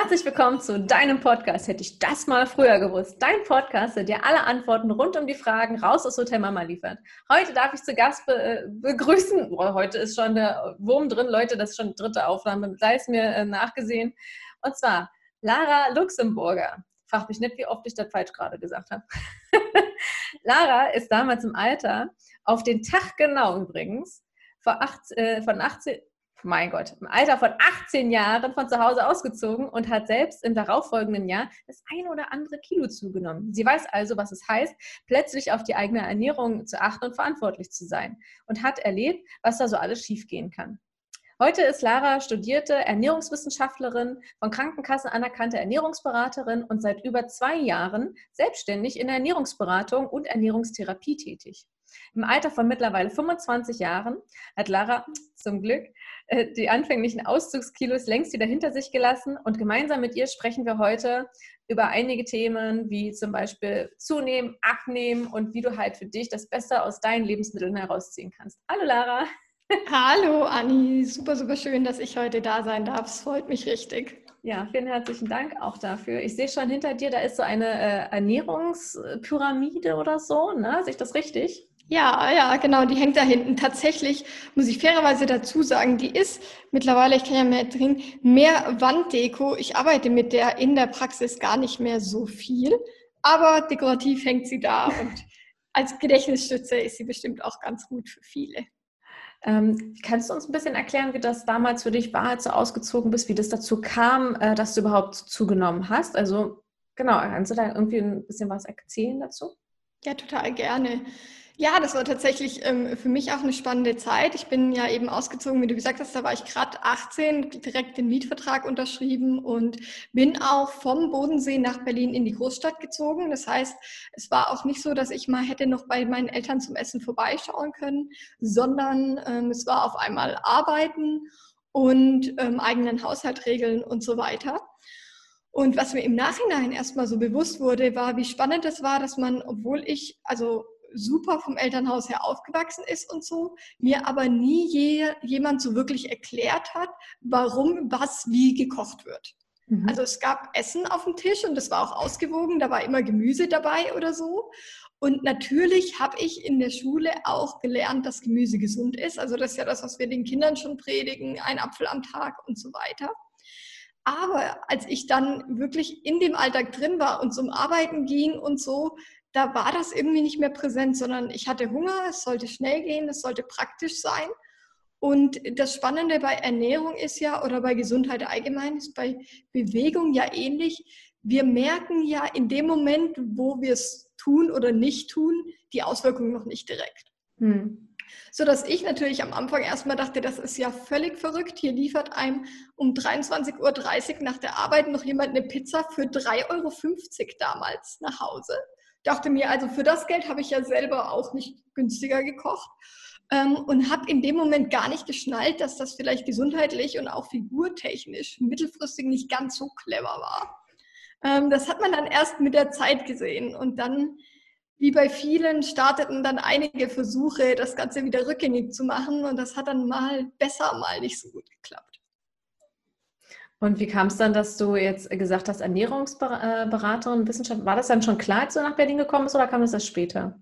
Herzlich willkommen zu deinem Podcast. Hätte ich das mal früher gewusst. Dein Podcast, der dir alle Antworten rund um die Fragen raus aus Hotel Mama liefert. Heute darf ich zu Gast be äh, begrüßen. Boah, heute ist schon der Wurm drin, Leute. Das ist schon die dritte Aufnahme. Sei es mir äh, nachgesehen. Und zwar Lara Luxemburger. Frag mich nicht, wie oft ich das falsch gerade gesagt habe. Lara ist damals im Alter, auf den Tag genau übrigens, vor acht, äh, von 18, mein Gott, im Alter von 18 Jahren von zu Hause ausgezogen und hat selbst im darauffolgenden Jahr das eine oder andere Kilo zugenommen. Sie weiß also, was es heißt, plötzlich auf die eigene Ernährung zu achten und verantwortlich zu sein und hat erlebt, was da so alles schiefgehen kann. Heute ist Lara studierte Ernährungswissenschaftlerin, von Krankenkassen anerkannte Ernährungsberaterin und seit über zwei Jahren selbstständig in der Ernährungsberatung und Ernährungstherapie tätig. Im Alter von mittlerweile 25 Jahren hat Lara zum Glück äh, die anfänglichen Auszugskilos längst wieder hinter sich gelassen und gemeinsam mit ihr sprechen wir heute über einige Themen wie zum Beispiel Zunehmen, Abnehmen und wie du halt für dich das Beste aus deinen Lebensmitteln herausziehen kannst. Hallo Lara! Hallo Anni, super, super schön, dass ich heute da sein darf. Es freut mich richtig. Ja, vielen herzlichen Dank auch dafür. Ich sehe schon hinter dir, da ist so eine äh, Ernährungspyramide oder so, ne? Sehe ich das richtig? Ja, ja, genau, die hängt da hinten. Tatsächlich muss ich fairerweise dazu sagen, die ist mittlerweile, ich kann ja mehr drin, mehr Wanddeko. Ich arbeite mit der in der Praxis gar nicht mehr so viel, aber dekorativ hängt sie da und als Gedächtnisstütze ist sie bestimmt auch ganz gut für viele. Ähm, kannst du uns ein bisschen erklären, wie das damals für dich war, als du ausgezogen bist, wie das dazu kam, äh, dass du überhaupt zugenommen hast? Also genau, kannst du da irgendwie ein bisschen was erzählen dazu? Ja, total gerne. Ja, das war tatsächlich ähm, für mich auch eine spannende Zeit. Ich bin ja eben ausgezogen, wie du gesagt hast, da war ich gerade 18, direkt den Mietvertrag unterschrieben und bin auch vom Bodensee nach Berlin in die Großstadt gezogen. Das heißt, es war auch nicht so, dass ich mal hätte noch bei meinen Eltern zum Essen vorbeischauen können, sondern ähm, es war auf einmal Arbeiten und ähm, eigenen Haushalt regeln und so weiter. Und was mir im Nachhinein erstmal so bewusst wurde, war, wie spannend es war, dass man, obwohl ich, also super vom Elternhaus her aufgewachsen ist und so, mir aber nie je, jemand so wirklich erklärt hat, warum was wie gekocht wird. Mhm. Also es gab Essen auf dem Tisch und das war auch ausgewogen, da war immer Gemüse dabei oder so. Und natürlich habe ich in der Schule auch gelernt, dass Gemüse gesund ist. Also das ist ja das, was wir den Kindern schon predigen, ein Apfel am Tag und so weiter. Aber als ich dann wirklich in dem Alltag drin war und zum Arbeiten ging und so, da war das irgendwie nicht mehr präsent, sondern ich hatte Hunger, es sollte schnell gehen, es sollte praktisch sein. Und das Spannende bei Ernährung ist ja, oder bei Gesundheit allgemein, ist bei Bewegung ja ähnlich. Wir merken ja in dem Moment, wo wir es tun oder nicht tun, die Auswirkungen noch nicht direkt. Hm. So dass ich natürlich am Anfang erstmal dachte, das ist ja völlig verrückt. Hier liefert einem um 23.30 Uhr nach der Arbeit noch jemand eine Pizza für 3,50 Euro damals nach Hause dachte mir, also für das Geld habe ich ja selber auch nicht günstiger gekocht ähm, und habe in dem Moment gar nicht geschnallt, dass das vielleicht gesundheitlich und auch figurtechnisch mittelfristig nicht ganz so clever war. Ähm, das hat man dann erst mit der Zeit gesehen und dann, wie bei vielen, starteten dann einige Versuche, das Ganze wieder rückgängig zu machen und das hat dann mal besser, mal nicht so gut geklappt. Und wie kam es dann, dass du jetzt gesagt hast, Ernährungsberaterin, Wissenschaft, war das dann schon klar, als du nach Berlin gekommen bist oder kam das erst später?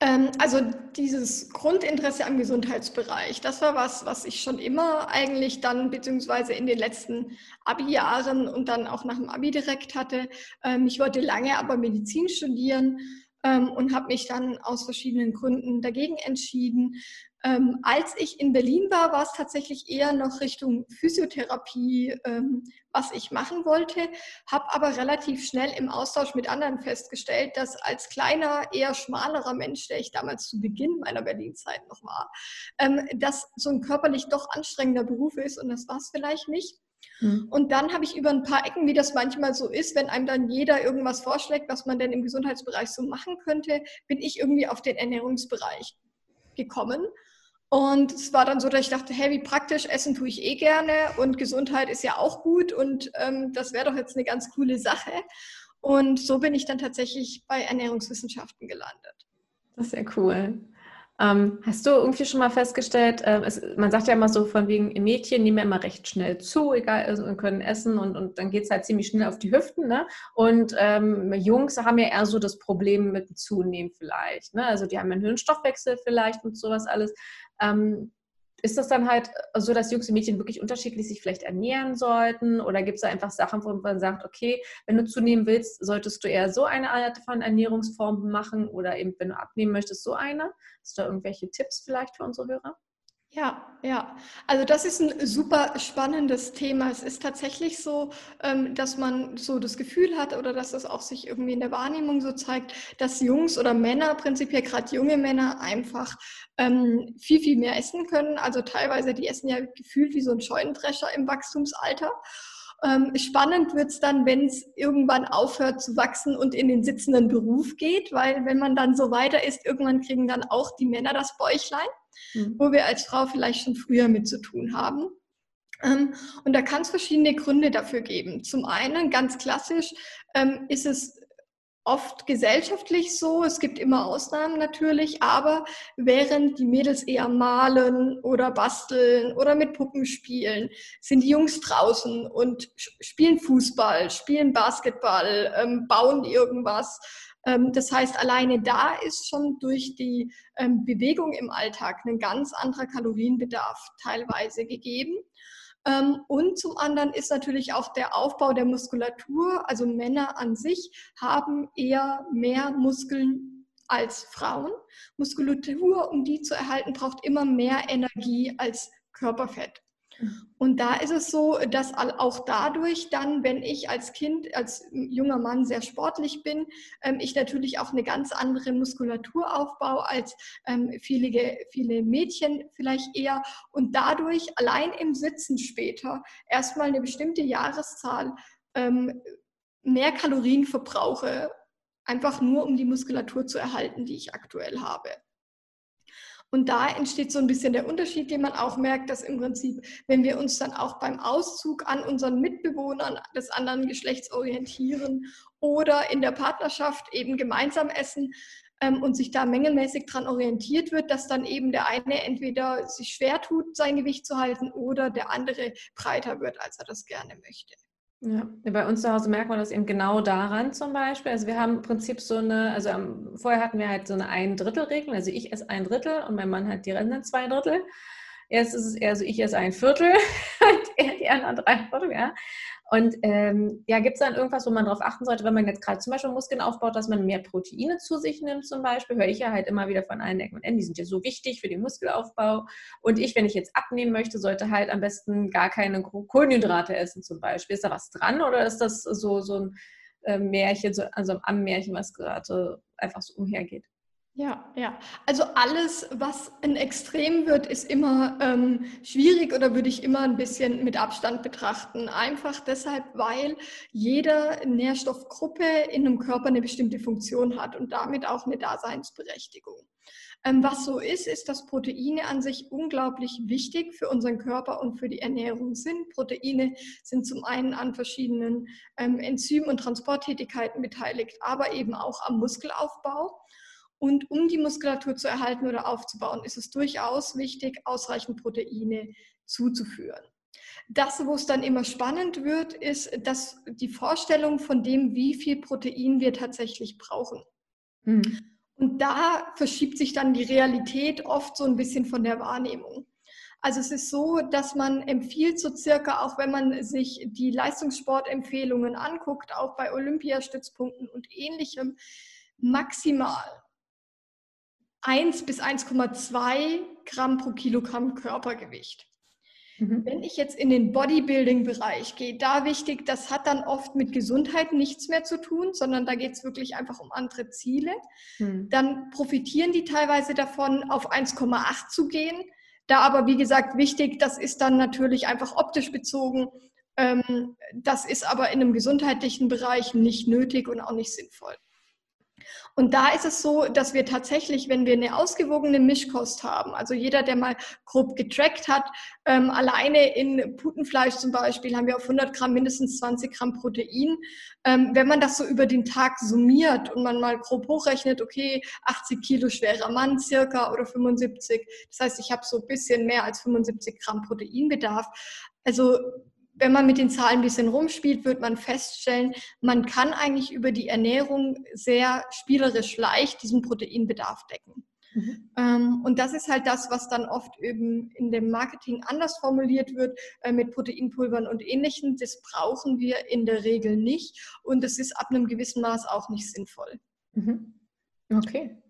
Ähm, also dieses Grundinteresse am Gesundheitsbereich, das war was, was ich schon immer eigentlich dann, beziehungsweise in den letzten Abi-Jahren und dann auch nach dem Abi direkt hatte. Ähm, ich wollte lange aber Medizin studieren ähm, und habe mich dann aus verschiedenen Gründen dagegen entschieden. Ähm, als ich in Berlin war, war es tatsächlich eher noch Richtung Physiotherapie, ähm, was ich machen wollte, habe aber relativ schnell im Austausch mit anderen festgestellt, dass als kleiner, eher schmalerer Mensch, der ich damals zu Beginn meiner Berlin-Zeit noch war, ähm, dass so ein körperlich doch anstrengender Beruf ist und das war es vielleicht nicht. Hm. Und dann habe ich über ein paar Ecken, wie das manchmal so ist, wenn einem dann jeder irgendwas vorschlägt, was man denn im Gesundheitsbereich so machen könnte, bin ich irgendwie auf den Ernährungsbereich gekommen und es war dann so, dass ich dachte, hey, wie praktisch, Essen tue ich eh gerne und Gesundheit ist ja auch gut und ähm, das wäre doch jetzt eine ganz coole Sache. Und so bin ich dann tatsächlich bei Ernährungswissenschaften gelandet. Das ist ja cool. Ähm, hast du irgendwie schon mal festgestellt, äh, es, man sagt ja immer so von wegen, Mädchen nehmen ja immer recht schnell zu, egal, also können essen und, und dann geht es halt ziemlich schnell auf die Hüften. Ne? Und ähm, Jungs haben ja eher so das Problem mit Zunehmen vielleicht. Ne? Also die haben einen höheren Stoffwechsel vielleicht und sowas alles. Ähm, ist das dann halt so, dass Jungs und Mädchen wirklich unterschiedlich sich vielleicht ernähren sollten? Oder gibt es da einfach Sachen, wo man sagt, okay, wenn du zunehmen willst, solltest du eher so eine Art von Ernährungsform machen oder eben, wenn du abnehmen möchtest, so eine? Hast du da irgendwelche Tipps vielleicht für unsere Hörer? Ja, ja. Also das ist ein super spannendes Thema. Es ist tatsächlich so, ähm, dass man so das Gefühl hat oder dass es auch sich irgendwie in der Wahrnehmung so zeigt, dass Jungs oder Männer, prinzipiell gerade junge Männer, einfach ähm, viel, viel mehr essen können. Also teilweise, die essen ja gefühlt wie so ein Scheunendrescher im Wachstumsalter. Ähm, spannend wird es dann, wenn es irgendwann aufhört zu wachsen und in den sitzenden Beruf geht, weil wenn man dann so weiter ist, irgendwann kriegen dann auch die Männer das Bäuchlein mhm. wo wir als Frau vielleicht schon früher mit zu tun haben. Ähm, und da kann es verschiedene Gründe dafür geben. Zum einen, ganz klassisch, ähm, ist es oft gesellschaftlich so, es gibt immer Ausnahmen natürlich, aber während die Mädels eher malen oder basteln oder mit Puppen spielen, sind die Jungs draußen und spielen Fußball, spielen Basketball, ähm, bauen irgendwas ähm, das heißt, alleine da ist schon durch die ähm, Bewegung im Alltag ein ganz anderer Kalorienbedarf teilweise gegeben. Ähm, und zum anderen ist natürlich auch der Aufbau der Muskulatur. Also Männer an sich haben eher mehr Muskeln als Frauen. Muskulatur, um die zu erhalten, braucht immer mehr Energie als Körperfett. Und da ist es so, dass auch dadurch dann, wenn ich als Kind, als junger Mann sehr sportlich bin, ähm, ich natürlich auch eine ganz andere Muskulatur aufbaue als ähm, viele, viele Mädchen vielleicht eher. Und dadurch allein im Sitzen später erstmal eine bestimmte Jahreszahl ähm, mehr Kalorien verbrauche, einfach nur um die Muskulatur zu erhalten, die ich aktuell habe. Und da entsteht so ein bisschen der Unterschied, den man auch merkt, dass im Prinzip, wenn wir uns dann auch beim Auszug an unseren Mitbewohnern des anderen Geschlechts orientieren oder in der Partnerschaft eben gemeinsam essen ähm, und sich da mengenmäßig dran orientiert wird, dass dann eben der eine entweder sich schwer tut, sein Gewicht zu halten oder der andere breiter wird, als er das gerne möchte. Ja, bei uns zu Hause merkt man das eben genau daran zum Beispiel. Also wir haben im Prinzip so eine, also vorher hatten wir halt so eine Ein-Drittel-Regel. Also ich esse ein Drittel und mein Mann hat die anderen zwei Drittel. Jetzt ist es eher so, ich esse ein Viertel und er die anderen drei Viertel, ja. Und ähm, ja, gibt es dann irgendwas, wo man darauf achten sollte, wenn man jetzt gerade zum Beispiel Muskeln aufbaut, dass man mehr Proteine zu sich nimmt zum Beispiel? Höre ich ja halt immer wieder von allen Ecken und Enden, die sind ja so wichtig für den Muskelaufbau. Und ich, wenn ich jetzt abnehmen möchte, sollte halt am besten gar keine Kohlenhydrate essen zum Beispiel. Ist da was dran oder ist das so, so ein äh, Märchen, so, also am Märchen, was gerade einfach so umhergeht? Ja, ja. Also alles, was ein Extrem wird, ist immer ähm, schwierig oder würde ich immer ein bisschen mit Abstand betrachten. Einfach deshalb, weil jede Nährstoffgruppe in einem Körper eine bestimmte Funktion hat und damit auch eine Daseinsberechtigung. Ähm, was so ist, ist, dass Proteine an sich unglaublich wichtig für unseren Körper und für die Ernährung sind. Proteine sind zum einen an verschiedenen ähm, Enzym- und Transporttätigkeiten beteiligt, aber eben auch am Muskelaufbau. Und um die Muskulatur zu erhalten oder aufzubauen, ist es durchaus wichtig, ausreichend Proteine zuzuführen. Das, wo es dann immer spannend wird, ist, dass die Vorstellung von dem, wie viel Protein wir tatsächlich brauchen. Mhm. Und da verschiebt sich dann die Realität oft so ein bisschen von der Wahrnehmung. Also es ist so, dass man empfiehlt so circa, auch wenn man sich die Leistungssportempfehlungen anguckt, auch bei Olympiastützpunkten und ähnlichem, maximal 1 bis 1,2 Gramm pro Kilogramm Körpergewicht. Mhm. Wenn ich jetzt in den Bodybuilding-Bereich gehe, da wichtig, das hat dann oft mit Gesundheit nichts mehr zu tun, sondern da geht es wirklich einfach um andere Ziele. Mhm. Dann profitieren die teilweise davon, auf 1,8 zu gehen. Da aber, wie gesagt, wichtig, das ist dann natürlich einfach optisch bezogen. Ähm, das ist aber in einem gesundheitlichen Bereich nicht nötig und auch nicht sinnvoll. Und da ist es so, dass wir tatsächlich, wenn wir eine ausgewogene Mischkost haben, also jeder, der mal grob getrackt hat, ähm, alleine in Putenfleisch zum Beispiel haben wir auf 100 Gramm mindestens 20 Gramm Protein. Ähm, wenn man das so über den Tag summiert und man mal grob hochrechnet, okay, 80 Kilo schwerer Mann circa oder 75, das heißt, ich habe so ein bisschen mehr als 75 Gramm Proteinbedarf. Also wenn man mit den Zahlen ein bisschen rumspielt, wird man feststellen, man kann eigentlich über die Ernährung sehr spielerisch leicht diesen Proteinbedarf decken. Mhm. Ähm, und das ist halt das, was dann oft eben in dem Marketing anders formuliert wird äh, mit Proteinpulvern und ähnlichem. Das brauchen wir in der Regel nicht und es ist ab einem gewissen Maß auch nicht sinnvoll. Mhm. Okay.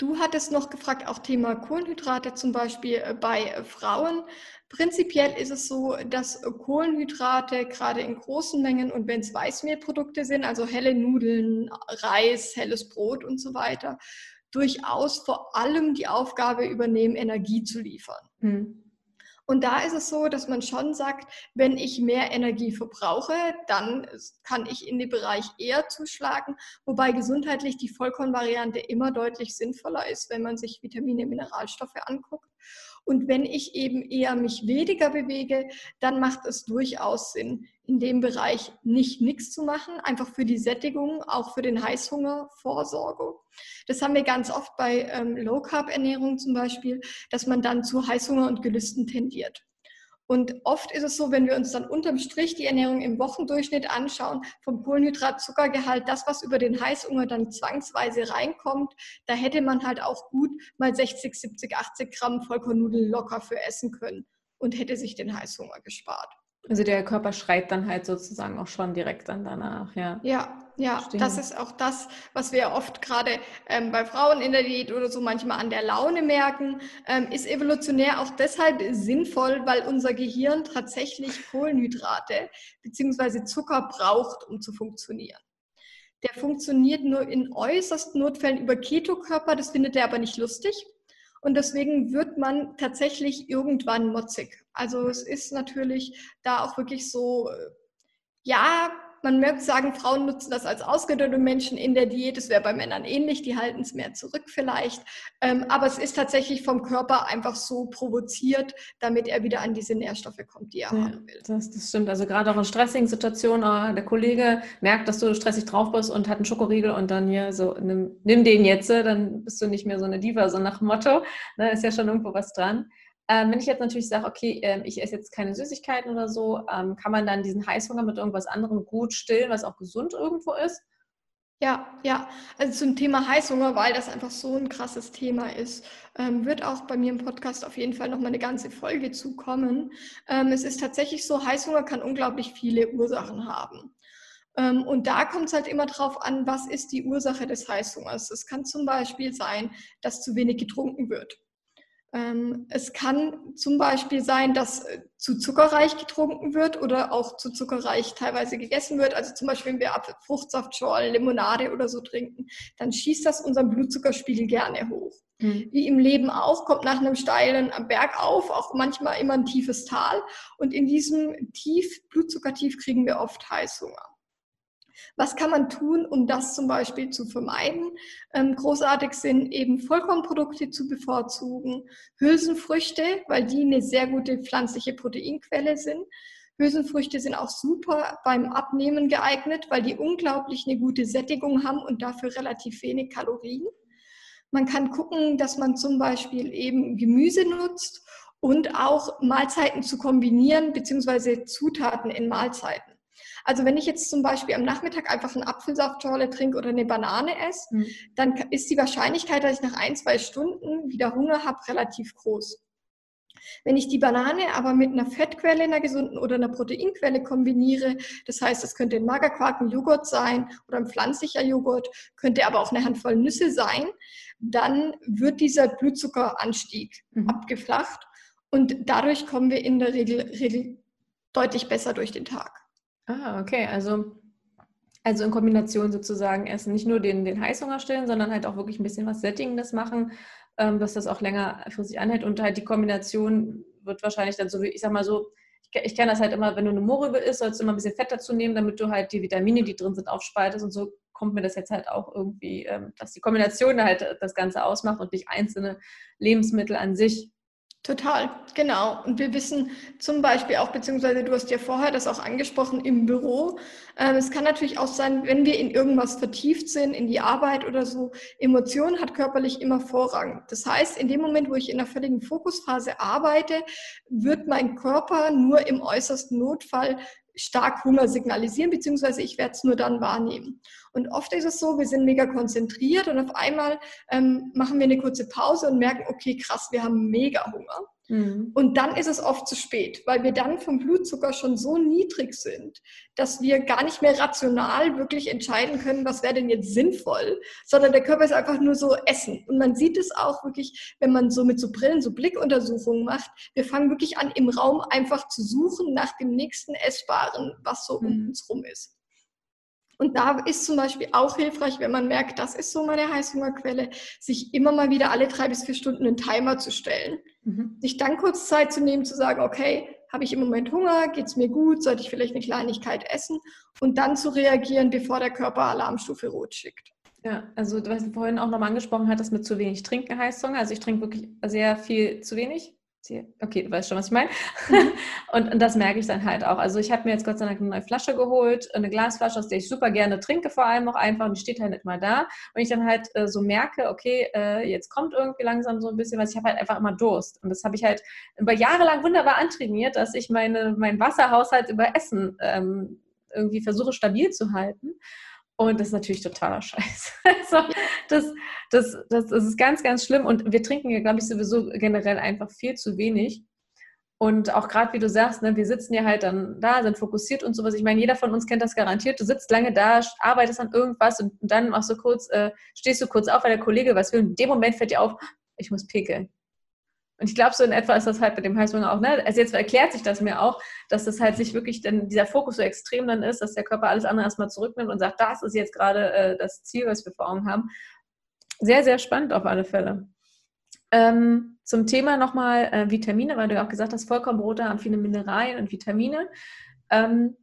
Du hattest noch gefragt, auch Thema Kohlenhydrate zum Beispiel äh, bei äh, Frauen. Prinzipiell ist es so, dass Kohlenhydrate gerade in großen Mengen und wenn es Weißmehlprodukte sind, also helle Nudeln, Reis, helles Brot und so weiter, durchaus vor allem die Aufgabe übernehmen, Energie zu liefern. Hm. Und da ist es so, dass man schon sagt, wenn ich mehr Energie verbrauche, dann kann ich in den Bereich eher zuschlagen, wobei gesundheitlich die Vollkornvariante immer deutlich sinnvoller ist, wenn man sich Vitamine, Mineralstoffe anguckt. Und wenn ich eben eher mich weniger bewege, dann macht es durchaus Sinn, in dem Bereich nicht nichts zu machen, einfach für die Sättigung, auch für den Heißhunger Vorsorge. Das haben wir ganz oft bei ähm, Low Carb Ernährung zum Beispiel, dass man dann zu Heißhunger und Gelüsten tendiert. Und oft ist es so, wenn wir uns dann unterm Strich die Ernährung im Wochendurchschnitt anschauen, vom Kohlenhydrat-Zuckergehalt, das, was über den Heißhunger dann zwangsweise reinkommt, da hätte man halt auch gut mal 60, 70, 80 Gramm Vollkornnudeln locker für essen können und hätte sich den Heißhunger gespart. Also der Körper schreit dann halt sozusagen auch schon direkt dann danach, ja. Ja, ja, Verstehen. das ist auch das, was wir oft gerade ähm, bei Frauen in der Diät oder so manchmal an der Laune merken, ähm, ist evolutionär auch deshalb sinnvoll, weil unser Gehirn tatsächlich Kohlenhydrate bzw. Zucker braucht, um zu funktionieren. Der funktioniert nur in äußersten Notfällen über Ketokörper, das findet er aber nicht lustig. Und deswegen wird man tatsächlich irgendwann motzig. Also es ist natürlich da auch wirklich so, äh, ja, man möchte sagen, Frauen nutzen das als ausgedünnte Menschen in der Diät. Es wäre bei Männern ähnlich, die halten es mehr zurück vielleicht. Ähm, aber es ist tatsächlich vom Körper einfach so provoziert, damit er wieder an diese Nährstoffe kommt, die er ja, haben will. Das, das, stimmt. Also gerade auch in stressigen Situationen, äh, der Kollege merkt, dass du stressig drauf bist und hat einen Schokoriegel und dann hier so, nimm, nimm den jetzt, dann bist du nicht mehr so eine Diva, so nach Motto. Da ist ja schon irgendwo was dran. Ähm, wenn ich jetzt natürlich sage, okay, äh, ich esse jetzt keine Süßigkeiten oder so, ähm, kann man dann diesen Heißhunger mit irgendwas anderem gut stillen, was auch gesund irgendwo ist? Ja, ja. Also zum Thema Heißhunger, weil das einfach so ein krasses Thema ist, ähm, wird auch bei mir im Podcast auf jeden Fall nochmal eine ganze Folge zukommen. Ähm, es ist tatsächlich so, Heißhunger kann unglaublich viele Ursachen haben. Ähm, und da kommt es halt immer drauf an, was ist die Ursache des Heißhungers. Es kann zum Beispiel sein, dass zu wenig getrunken wird. Ähm, es kann zum Beispiel sein, dass äh, zu zuckerreich getrunken wird oder auch zu zuckerreich teilweise gegessen wird. Also zum Beispiel, wenn wir Fruchtsaftschorlen, Limonade oder so trinken, dann schießt das unseren Blutzuckerspiegel gerne hoch. Mhm. Wie im Leben auch, kommt nach einem steilen Berg auf, auch manchmal immer ein tiefes Tal. Und in diesem Tief, Blutzuckertief, kriegen wir oft Heißhunger. Was kann man tun, um das zum Beispiel zu vermeiden? Ähm, großartig sind eben Vollkornprodukte zu bevorzugen, Hülsenfrüchte, weil die eine sehr gute pflanzliche Proteinquelle sind. Hülsenfrüchte sind auch super beim Abnehmen geeignet, weil die unglaublich eine gute Sättigung haben und dafür relativ wenig Kalorien. Man kann gucken, dass man zum Beispiel eben Gemüse nutzt und auch Mahlzeiten zu kombinieren, beziehungsweise Zutaten in Mahlzeiten. Also wenn ich jetzt zum Beispiel am Nachmittag einfach eine Apfelsaftschorle trinke oder eine Banane esse, mhm. dann ist die Wahrscheinlichkeit, dass ich nach ein, zwei Stunden wieder Hunger habe, relativ groß. Wenn ich die Banane aber mit einer Fettquelle, einer gesunden oder einer Proteinquelle kombiniere, das heißt, es könnte ein Magerquark, ein Joghurt sein oder ein pflanzlicher Joghurt, könnte aber auch eine Handvoll Nüsse sein, dann wird dieser Blutzuckeranstieg mhm. abgeflacht und dadurch kommen wir in der Regel, Regel deutlich besser durch den Tag. Ah, okay. Also, also in Kombination sozusagen essen, nicht nur den, den Heißhunger stillen, sondern halt auch wirklich ein bisschen was Sättigendes machen, ähm, dass das auch länger für sich anhält. Und halt die Kombination wird wahrscheinlich dann so, wie ich sag mal so, ich, ich kenne das halt immer, wenn du eine Mohrrübe isst, sollst du immer ein bisschen Fett dazu nehmen, damit du halt die Vitamine, die drin sind, aufspaltest und so kommt mir das jetzt halt auch irgendwie, ähm, dass die Kombination halt das Ganze ausmacht und nicht einzelne Lebensmittel an sich. Total, genau. Und wir wissen zum Beispiel auch, beziehungsweise du hast ja vorher das auch angesprochen im Büro. Ähm, es kann natürlich auch sein, wenn wir in irgendwas vertieft sind, in die Arbeit oder so, Emotion hat körperlich immer Vorrang. Das heißt, in dem Moment, wo ich in einer völligen Fokusphase arbeite, wird mein Körper nur im äußersten Notfall stark Hunger signalisieren, beziehungsweise ich werde es nur dann wahrnehmen. Und oft ist es so, wir sind mega konzentriert und auf einmal ähm, machen wir eine kurze Pause und merken, okay, krass, wir haben mega Hunger. Mhm. Und dann ist es oft zu spät, weil wir dann vom Blutzucker schon so niedrig sind, dass wir gar nicht mehr rational wirklich entscheiden können, was wäre denn jetzt sinnvoll, sondern der Körper ist einfach nur so Essen. Und man sieht es auch wirklich, wenn man so mit so Brillen, so Blickuntersuchungen macht. Wir fangen wirklich an, im Raum einfach zu suchen nach dem nächsten Essbaren, was so mhm. um uns rum ist. Und da ist zum Beispiel auch hilfreich, wenn man merkt, das ist so meine Heißhungerquelle, sich immer mal wieder alle drei bis vier Stunden einen Timer zu stellen. Mhm. Sich dann kurz Zeit zu nehmen, zu sagen, okay, habe ich im Moment Hunger, geht es mir gut, sollte ich vielleicht eine Kleinigkeit essen und dann zu reagieren, bevor der Körper Alarmstufe rot schickt. Ja, also was du vorhin auch nochmal angesprochen hattest mit zu wenig Trinken Heißhunger. Also ich trinke wirklich sehr viel zu wenig. Okay, du weißt schon, was ich meine. Mhm. Und, und, das merke ich dann halt auch. Also ich habe mir jetzt Gott sei Dank eine neue Flasche geholt, eine Glasflasche, aus der ich super gerne trinke, vor allem auch einfach, und die steht halt nicht mal da. Und ich dann halt äh, so merke, okay, äh, jetzt kommt irgendwie langsam so ein bisschen was, ich habe halt einfach immer Durst. Und das habe ich halt über Jahre lang wunderbar antrainiert, dass ich meine, meinen Wasserhaushalt über Essen ähm, irgendwie versuche stabil zu halten. Und das ist natürlich totaler Scheiß. Also das, das, das, das ist ganz, ganz schlimm. Und wir trinken ja, glaube ich, sowieso generell einfach viel zu wenig. Und auch gerade wie du sagst, ne, wir sitzen ja halt dann da, sind fokussiert und sowas. Ich meine, jeder von uns kennt das garantiert. Du sitzt lange da, arbeitest an irgendwas und dann machst du kurz, äh, stehst du kurz auf, weil der Kollege was will. Und in dem Moment fällt dir auf, ich muss pekeln. Und ich glaube, so in etwa ist das halt mit dem Heißhunger auch. Ne? Also jetzt erklärt sich das mir auch, dass das halt sich wirklich dann dieser Fokus so extrem dann ist, dass der Körper alles andere erstmal zurücknimmt und sagt, das ist jetzt gerade äh, das Ziel, was wir vor Augen haben. Sehr, sehr spannend auf alle Fälle. Ähm, zum Thema nochmal äh, Vitamine, weil du ja auch gesagt hast, Vollkornbrote haben viele Mineralien und Vitamine. Ähm,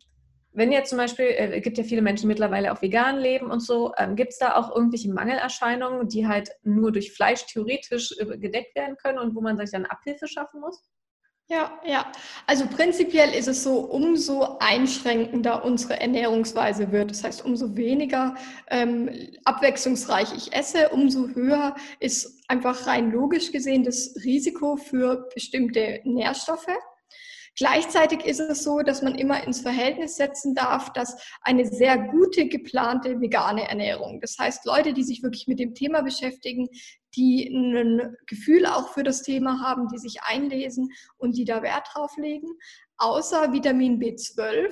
wenn jetzt zum Beispiel, äh, es gibt ja viele Menschen mittlerweile auch vegan leben und so, ähm, gibt es da auch irgendwelche Mangelerscheinungen, die halt nur durch Fleisch theoretisch äh, gedeckt werden können und wo man sich dann Abhilfe schaffen muss? Ja, ja. Also prinzipiell ist es so, umso einschränkender unsere Ernährungsweise wird. Das heißt, umso weniger ähm, abwechslungsreich ich esse, umso höher ist einfach rein logisch gesehen das Risiko für bestimmte Nährstoffe. Gleichzeitig ist es so, dass man immer ins Verhältnis setzen darf, dass eine sehr gute geplante vegane Ernährung, das heißt Leute, die sich wirklich mit dem Thema beschäftigen, die ein Gefühl auch für das Thema haben, die sich einlesen und die da Wert drauf legen, außer Vitamin B12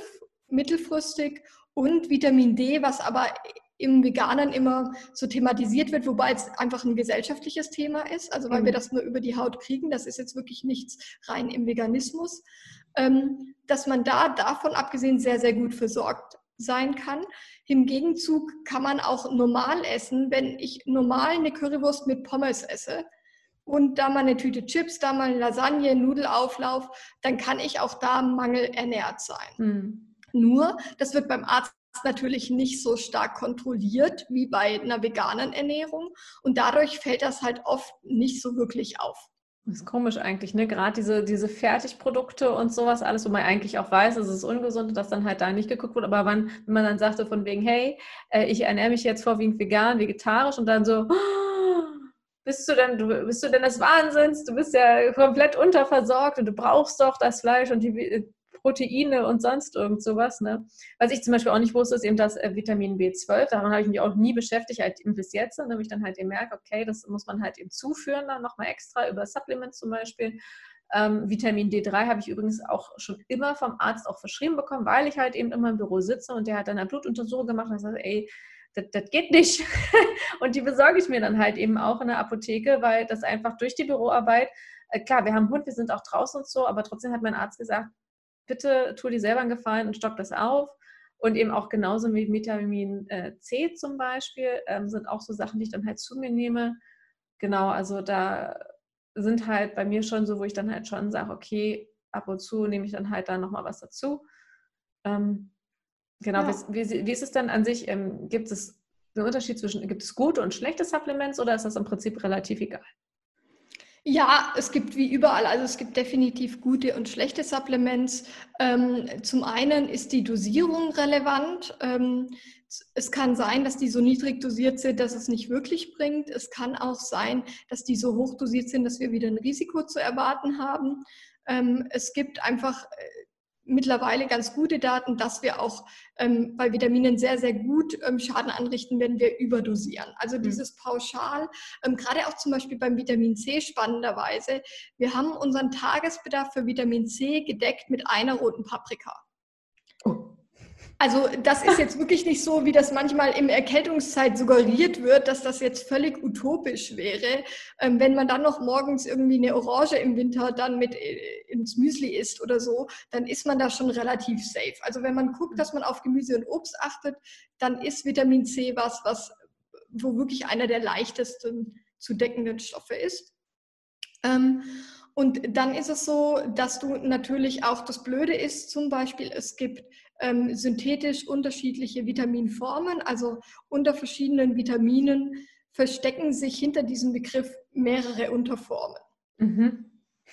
mittelfristig und Vitamin D, was aber im Veganen immer so thematisiert wird, wobei es einfach ein gesellschaftliches Thema ist, also weil mhm. wir das nur über die Haut kriegen, das ist jetzt wirklich nichts rein im Veganismus, ähm, dass man da davon abgesehen sehr, sehr gut versorgt sein kann. Im Gegenzug kann man auch normal essen, wenn ich normal eine Currywurst mit Pommes esse und da mal eine Tüte Chips, da mal eine Lasagne, Nudelauflauf, dann kann ich auch da mangelernährt sein. Mhm. Nur, das wird beim Arzt natürlich nicht so stark kontrolliert wie bei einer veganen Ernährung und dadurch fällt das halt oft nicht so wirklich auf. Das ist komisch eigentlich, ne? Gerade diese, diese Fertigprodukte und sowas, alles, wo man eigentlich auch weiß, es ist ungesund, dass dann halt da nicht geguckt wird. Aber wann, wenn man dann sagte von wegen, hey, äh, ich ernähre mich jetzt vorwiegend vegan, vegetarisch und dann so, oh, bist du denn, du, bist du denn des Wahnsinns? Du bist ja komplett unterversorgt und du brauchst doch das Fleisch und die Proteine und sonst irgend sowas. Ne? Was ich zum Beispiel auch nicht wusste, ist eben das äh, Vitamin B12. Daran habe ich mich auch nie beschäftigt, halt bis jetzt, damit ich dann halt eben merke, okay, das muss man halt eben zuführen, dann nochmal extra über Supplements zum Beispiel. Ähm, Vitamin D3 habe ich übrigens auch schon immer vom Arzt auch verschrieben bekommen, weil ich halt eben immer im Büro sitze und der hat dann eine Blutuntersuchung gemacht und sagt, ey, das, das geht nicht. und die besorge ich mir dann halt eben auch in der Apotheke, weil das einfach durch die Büroarbeit, äh, klar, wir haben Hund, wir sind auch draußen und so, aber trotzdem hat mein Arzt gesagt, bitte tu dir selber einen Gefallen und stock das auf. Und eben auch genauso wie Vitamin äh, C zum Beispiel ähm, sind auch so Sachen, die ich dann halt zu mir nehme. Genau, also da sind halt bei mir schon so, wo ich dann halt schon sage, okay, ab und zu nehme ich dann halt da nochmal was dazu. Ähm, genau, ja. wie, wie, wie, ist es dann an sich? Ähm, gibt es einen Unterschied zwischen, gibt es gute und schlechte Supplements oder ist das im Prinzip relativ egal? Ja, es gibt wie überall, also es gibt definitiv gute und schlechte Supplements. Ähm, zum einen ist die Dosierung relevant. Ähm, es kann sein, dass die so niedrig dosiert sind, dass es nicht wirklich bringt. Es kann auch sein, dass die so hoch dosiert sind, dass wir wieder ein Risiko zu erwarten haben. Ähm, es gibt einfach äh, mittlerweile ganz gute Daten, dass wir auch ähm, bei Vitaminen sehr, sehr gut ähm, Schaden anrichten, wenn wir überdosieren. Also mhm. dieses Pauschal, ähm, gerade auch zum Beispiel beim Vitamin C spannenderweise, wir haben unseren Tagesbedarf für Vitamin C gedeckt mit einer roten Paprika. Oh. Also das ist jetzt wirklich nicht so, wie das manchmal im Erkältungszeit suggeriert wird, dass das jetzt völlig utopisch wäre. Ähm, wenn man dann noch morgens irgendwie eine Orange im Winter dann mit äh, ins Müsli isst oder so, dann ist man da schon relativ safe. Also wenn man guckt, dass man auf Gemüse und Obst achtet, dann ist Vitamin C was, was wo wirklich einer der leichtesten zu deckenden Stoffe ist. Ähm, und dann ist es so, dass du natürlich auch das Blöde ist, zum Beispiel, es gibt ähm, synthetisch unterschiedliche Vitaminformen, also unter verschiedenen Vitaminen verstecken sich hinter diesem Begriff mehrere Unterformen. Mhm.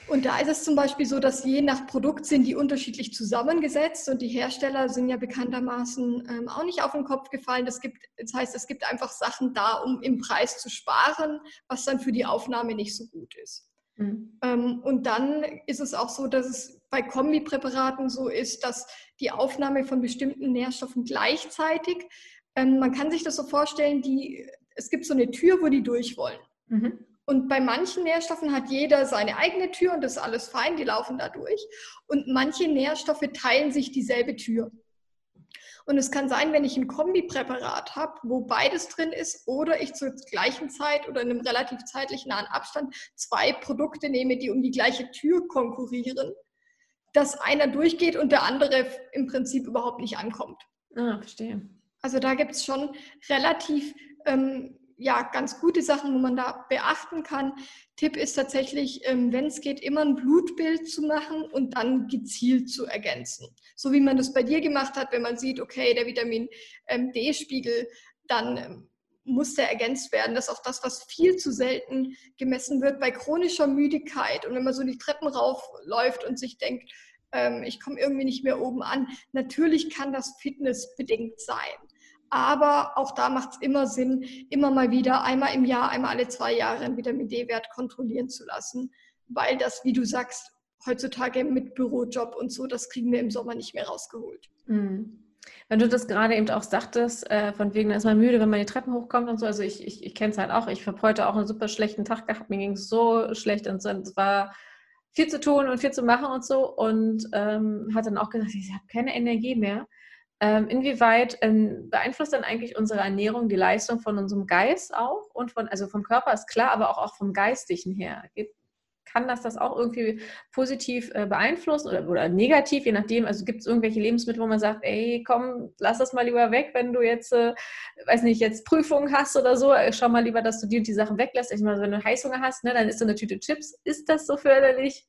Und da ist es zum Beispiel so, dass je nach Produkt sind die unterschiedlich zusammengesetzt und die Hersteller sind ja bekanntermaßen ähm, auch nicht auf den Kopf gefallen. Das, gibt, das heißt, es gibt einfach Sachen da, um im Preis zu sparen, was dann für die Aufnahme nicht so gut ist. Mhm. Ähm, und dann ist es auch so, dass es bei Kombipräparaten so ist, dass die Aufnahme von bestimmten Nährstoffen gleichzeitig, ähm, man kann sich das so vorstellen, die, es gibt so eine Tür, wo die durch wollen. Mhm. Und bei manchen Nährstoffen hat jeder seine eigene Tür und das ist alles fein, die laufen da durch. Und manche Nährstoffe teilen sich dieselbe Tür. Und es kann sein, wenn ich ein Kombipräparat habe, wo beides drin ist, oder ich zur gleichen Zeit oder in einem relativ zeitlich nahen Abstand zwei Produkte nehme, die um die gleiche Tür konkurrieren, dass einer durchgeht und der andere im Prinzip überhaupt nicht ankommt. Ah, verstehe. Also da gibt es schon relativ ähm, ja, ganz gute Sachen, wo man da beachten kann. Tipp ist tatsächlich, ähm, wenn es geht, immer ein Blutbild zu machen und dann gezielt zu ergänzen. So wie man das bei dir gemacht hat, wenn man sieht, okay, der Vitamin ähm, D-Spiegel, dann ähm, muss der ergänzt werden. Das ist auch das, was viel zu selten gemessen wird bei chronischer Müdigkeit. Und wenn man so die Treppen raufläuft und sich denkt, ich komme irgendwie nicht mehr oben an, natürlich kann das fitnessbedingt sein. Aber auch da macht es immer Sinn, immer mal wieder, einmal im Jahr, einmal alle zwei Jahre einen Vitamin D-Wert kontrollieren zu lassen, weil das, wie du sagst, heutzutage mit Bürojob und so, das kriegen wir im Sommer nicht mehr rausgeholt. Mhm. Wenn du das gerade eben auch sagtest, äh, von wegen, da ist man müde, wenn man die Treppen hochkommt und so, also ich, ich, ich kenne es halt auch, ich habe heute auch einen super schlechten Tag gehabt, mir ging es so schlecht und es war viel zu tun und viel zu machen und so und ähm, hat dann auch gesagt, ich habe keine Energie mehr. Ähm, inwieweit ähm, beeinflusst dann eigentlich unsere Ernährung die Leistung von unserem Geist auch und von, also vom Körper ist klar, aber auch, auch vom Geistigen her? Kann das das auch irgendwie positiv äh, beeinflussen oder, oder negativ, je nachdem? Also gibt es irgendwelche Lebensmittel, wo man sagt, ey, komm, lass das mal lieber weg, wenn du jetzt, äh, weiß nicht, jetzt Prüfungen hast oder so, äh, schau mal lieber, dass du die und die Sachen weglässt. Ich meine, wenn du Heißhunger hast, ne, dann ist so eine Tüte Chips. Ist das so förderlich?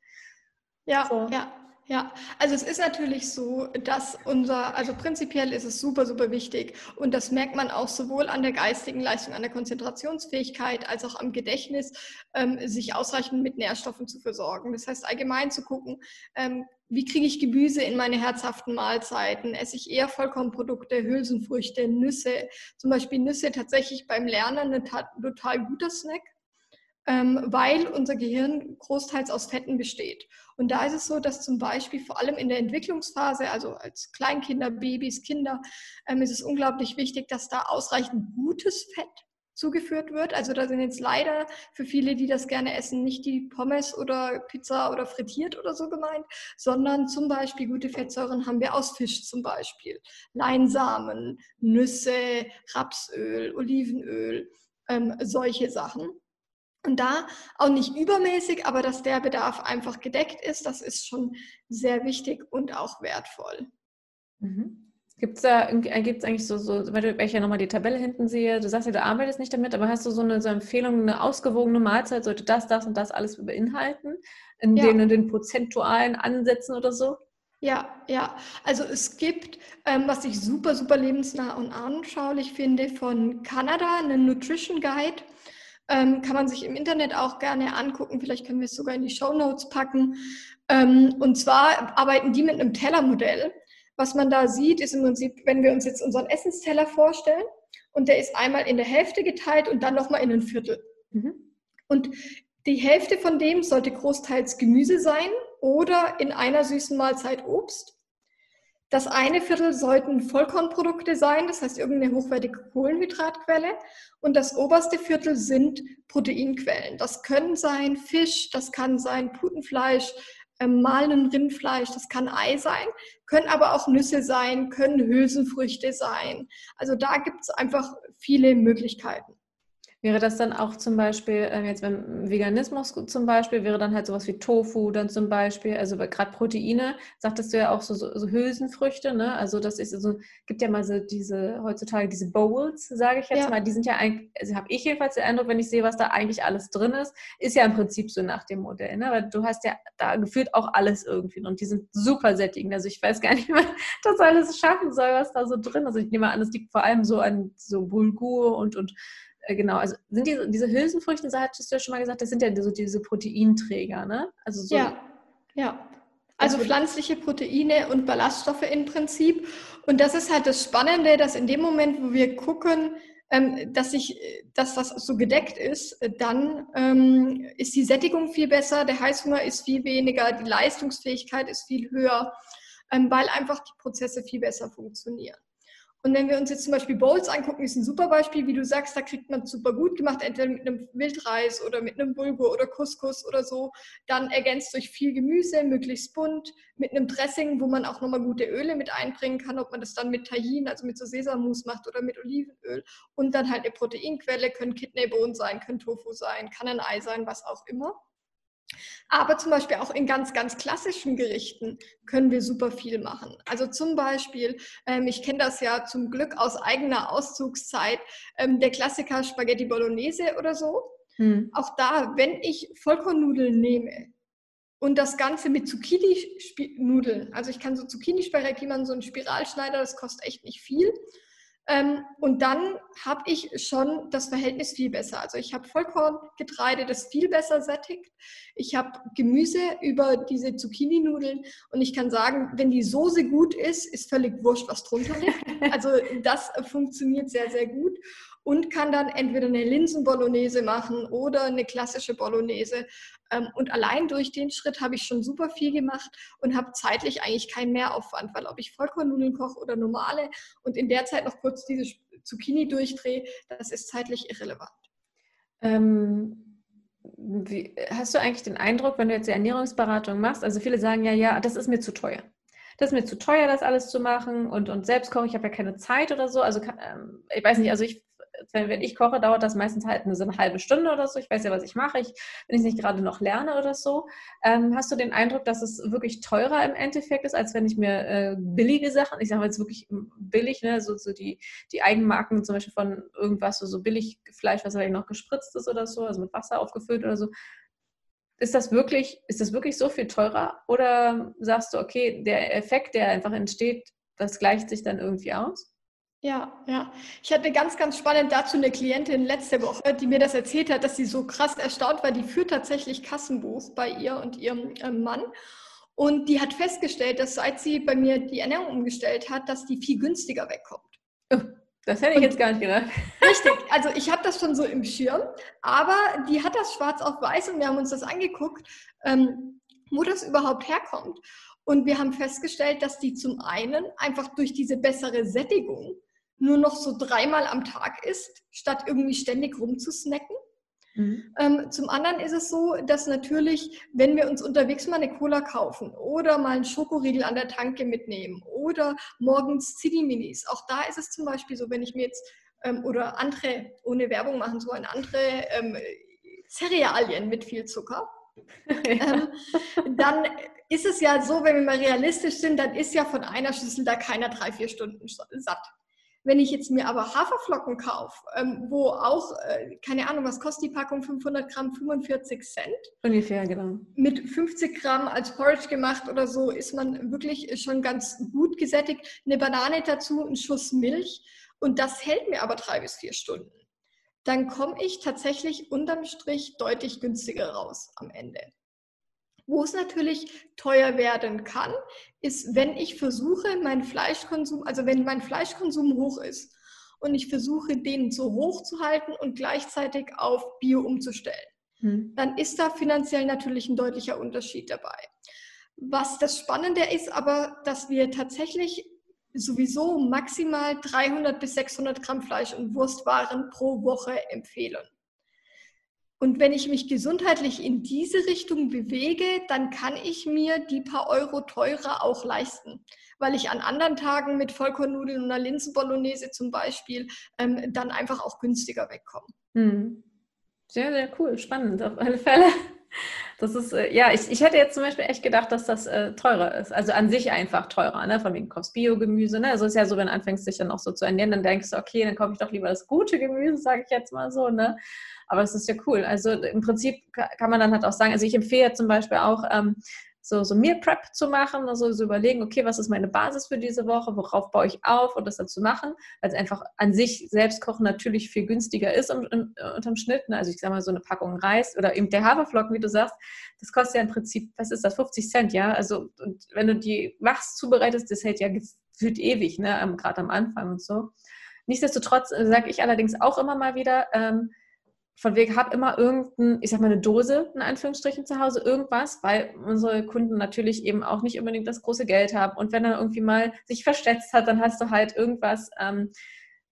Ja, so. ja. Ja, also es ist natürlich so, dass unser, also prinzipiell ist es super, super wichtig und das merkt man auch sowohl an der geistigen Leistung, an der Konzentrationsfähigkeit als auch am Gedächtnis, ähm, sich ausreichend mit Nährstoffen zu versorgen. Das heißt allgemein zu gucken, ähm, wie kriege ich Gemüse in meine herzhaften Mahlzeiten? Esse ich eher Vollkornprodukte, Hülsenfrüchte, Nüsse? Zum Beispiel Nüsse tatsächlich beim Lernen ein total guter Snack ähm, weil unser Gehirn großteils aus Fetten besteht. Und da ist es so, dass zum Beispiel vor allem in der Entwicklungsphase, also als Kleinkinder, Babys, Kinder, ähm, ist es unglaublich wichtig, dass da ausreichend gutes Fett zugeführt wird. Also da sind jetzt leider für viele, die das gerne essen, nicht die Pommes oder Pizza oder frittiert oder so gemeint, sondern zum Beispiel gute Fettsäuren haben wir aus Fisch zum Beispiel. Leinsamen, Nüsse, Rapsöl, Olivenöl, ähm, solche Sachen. Und da auch nicht übermäßig, aber dass der Bedarf einfach gedeckt ist, das ist schon sehr wichtig und auch wertvoll. Mhm. Gibt es da äh, gibt's eigentlich so, so, weil ich ja nochmal die Tabelle hinten sehe, du sagst ja, du arbeitest nicht damit, aber hast du so eine, so Empfehlung, eine ausgewogene Mahlzeit, sollte das, das und das alles beinhalten, in ja. den, in den prozentualen Ansätzen oder so? Ja, ja. Also es gibt, ähm, was ich super, super lebensnah und anschaulich finde, von Kanada, einen Nutrition Guide. Ähm, kann man sich im Internet auch gerne angucken. Vielleicht können wir es sogar in die Show Notes packen. Ähm, und zwar arbeiten die mit einem Tellermodell. Was man da sieht, ist im Prinzip, wenn wir uns jetzt unseren Essensteller vorstellen und der ist einmal in der Hälfte geteilt und dann nochmal in ein Viertel. Mhm. Und die Hälfte von dem sollte großteils Gemüse sein oder in einer süßen Mahlzeit Obst. Das eine Viertel sollten Vollkornprodukte sein, das heißt irgendeine hochwertige Kohlenhydratquelle. Und das oberste Viertel sind Proteinquellen. Das können sein Fisch, das kann sein Putenfleisch, äh, mahlen Rindfleisch, das kann Ei sein, können aber auch Nüsse sein, können Hülsenfrüchte sein. Also da gibt es einfach viele Möglichkeiten. Wäre das dann auch zum Beispiel, ähm, jetzt beim Veganismus zum Beispiel, wäre dann halt sowas wie Tofu dann zum Beispiel, also gerade Proteine, sagtest du ja auch so, so, so Hülsenfrüchte, ne? Also das ist so, gibt ja mal so diese, heutzutage diese Bowls, sage ich jetzt ja. mal, die sind ja eigentlich, also habe ich jedenfalls den Eindruck, wenn ich sehe, was da eigentlich alles drin ist, ist ja im Prinzip so nach dem Modell, ne? Weil du hast ja da gefühlt auch alles irgendwie und die sind super sättigend. Also ich weiß gar nicht, wie man das alles schaffen soll, was da so drin ist. Also ich nehme an, es liegt vor allem so an so Bulgur und, und äh, genau, also sind diese, diese Hülsenfrüchte, hattest du ja schon mal gesagt, das sind ja so diese Proteinträger, ne? Also so ja, ja. Also pflanzliche Proteine und Ballaststoffe im Prinzip. Und das ist halt das Spannende, dass in dem Moment, wo wir gucken, ähm, dass sich das, was so gedeckt ist, dann ähm, ist die Sättigung viel besser, der Heißhunger ist viel weniger, die Leistungsfähigkeit ist viel höher, ähm, weil einfach die Prozesse viel besser funktionieren. Und wenn wir uns jetzt zum Beispiel Bowls angucken, ist ein super Beispiel, wie du sagst, da kriegt man super gut gemacht, entweder mit einem Wildreis oder mit einem Bulgur oder Couscous oder so. Dann ergänzt durch viel Gemüse, möglichst bunt, mit einem Dressing, wo man auch nochmal gute Öle mit einbringen kann, ob man das dann mit Tahin, also mit so Sesammus macht oder mit Olivenöl. Und dann halt eine Proteinquelle, können Kidneybohnen sein, können Tofu sein, kann ein Ei sein, was auch immer. Aber zum Beispiel auch in ganz, ganz klassischen Gerichten können wir super viel machen. Also zum Beispiel, ähm, ich kenne das ja zum Glück aus eigener Auszugszeit, ähm, der Klassiker Spaghetti Bolognese oder so. Hm. Auch da, wenn ich Vollkornnudeln nehme und das Ganze mit Zucchini-Nudeln, also ich kann so Zucchini-Spaghetti machen, so einen Spiralschneider, das kostet echt nicht viel. Ähm, und dann habe ich schon das Verhältnis viel besser. Also ich habe Vollkorngetreide, das viel besser sättigt. Ich habe Gemüse über diese Zucchini-Nudeln und ich kann sagen, wenn die Soße gut ist, ist völlig wurscht, was drunter liegt. Also das funktioniert sehr, sehr gut und kann dann entweder eine Linsen-Bolognese machen oder eine klassische Bolognese. Ähm, und allein durch den Schritt habe ich schon super viel gemacht und habe zeitlich eigentlich keinen Mehraufwand, weil ob ich Vollkornnudeln koche oder normale und in der Zeit noch kurz diese Zucchini durchdrehe, das ist zeitlich irrelevant. Ähm, wie, hast du eigentlich den Eindruck, wenn du jetzt die Ernährungsberatung machst, also viele sagen ja, ja, das ist mir zu teuer das ist mir zu teuer, das alles zu machen und, und selbst kochen, ich habe ja keine Zeit oder so. Also ähm, ich weiß nicht, also ich wenn, wenn ich koche, dauert das meistens halt eine, so eine halbe Stunde oder so. Ich weiß ja, was ich mache, ich, wenn ich es nicht gerade noch lerne oder so. Ähm, hast du den Eindruck, dass es wirklich teurer im Endeffekt ist, als wenn ich mir äh, billige Sachen, ich sage jetzt wirklich billig, ne, so, so die, die Eigenmarken zum Beispiel von irgendwas, so, so billig Fleisch, was vielleicht noch gespritzt ist oder so, also mit Wasser aufgefüllt oder so. Ist das wirklich, ist das wirklich so viel teurer? Oder sagst du, okay, der Effekt, der einfach entsteht, das gleicht sich dann irgendwie aus? Ja, ja. Ich hatte ganz, ganz spannend dazu eine Klientin letzte Woche, die mir das erzählt hat, dass sie so krass erstaunt war. Die führt tatsächlich Kassenbuch bei ihr und ihrem äh, Mann. Und die hat festgestellt, dass seit sie bei mir die Ernährung umgestellt hat, dass die viel günstiger wegkommt. Oh, das hätte ich und, jetzt gar nicht gedacht. Richtig, also ich habe das schon so im Schirm, aber die hat das schwarz auf weiß und wir haben uns das angeguckt, ähm, wo das überhaupt herkommt. Und wir haben festgestellt, dass die zum einen einfach durch diese bessere Sättigung nur noch so dreimal am Tag isst, statt irgendwie ständig rumzusnacken. Mhm. Ähm, zum anderen ist es so, dass natürlich, wenn wir uns unterwegs mal eine Cola kaufen oder mal einen Schokoriegel an der Tanke mitnehmen oder morgens City-Minis, auch da ist es zum Beispiel so, wenn ich mir jetzt ähm, oder andere, ohne Werbung machen, so ein andere ähm, Cerealien mit viel Zucker, ähm, dann ist es ja so, wenn wir mal realistisch sind, dann ist ja von einer Schüssel da keiner drei, vier Stunden satt. Wenn ich jetzt mir aber Haferflocken kaufe, ähm, wo auch, äh, keine Ahnung, was kostet die Packung? 500 Gramm, 45 Cent. Ungefähr, genau. Mit 50 Gramm als Porridge gemacht oder so ist man wirklich schon ganz gut gesättigt. Eine Banane dazu, ein Schuss Milch und das hält mir aber drei bis vier Stunden. Dann komme ich tatsächlich unterm Strich deutlich günstiger raus am Ende. Wo es natürlich teuer werden kann, ist, wenn ich versuche, meinen Fleischkonsum, also wenn mein Fleischkonsum hoch ist und ich versuche, den so hoch zu halten und gleichzeitig auf Bio umzustellen, hm. dann ist da finanziell natürlich ein deutlicher Unterschied dabei. Was das Spannende ist aber, dass wir tatsächlich sowieso maximal 300 bis 600 Gramm Fleisch und Wurstwaren pro Woche empfehlen. Und wenn ich mich gesundheitlich in diese Richtung bewege, dann kann ich mir die paar Euro teurer auch leisten, weil ich an anderen Tagen mit Vollkornnudeln und einer Linsenbolognese zum Beispiel ähm, dann einfach auch günstiger wegkomme. Hm. Sehr, sehr cool, spannend auf alle Fälle. Das ist, äh, ja, ich, ich hätte jetzt zum Beispiel echt gedacht, dass das äh, teurer ist. Also an sich einfach teurer, ne? Von wegen kaufst Bio-Gemüse, ne? Also ist ja so, wenn du anfängst, dich dann auch so zu ernähren, dann denkst du, okay, dann kaufe ich doch lieber das gute Gemüse, sage ich jetzt mal so, ne? Aber es ist ja cool. Also im Prinzip kann man dann halt auch sagen, also ich empfehle zum Beispiel auch, ähm, so, so Meal Prep zu machen, also so überlegen, okay, was ist meine Basis für diese Woche, worauf baue ich auf und das dann zu machen, weil es einfach an sich selbst kochen natürlich viel günstiger ist und, und, unterm Schnitt. Ne? Also ich sage mal, so eine Packung Reis oder eben der Haferflocken, wie du sagst, das kostet ja im Prinzip, was ist das, 50 Cent, ja? Also und wenn du die wachs zubereitest, das hält ja gefühlt ewig, ne? gerade am Anfang und so. Nichtsdestotrotz äh, sage ich allerdings auch immer mal wieder, ähm, von wegen, hab immer irgendein, ich sag mal, eine Dose, in Anführungsstrichen, zu Hause, irgendwas, weil unsere Kunden natürlich eben auch nicht unbedingt das große Geld haben. Und wenn er irgendwie mal sich versteckt hat, dann hast du halt irgendwas ähm,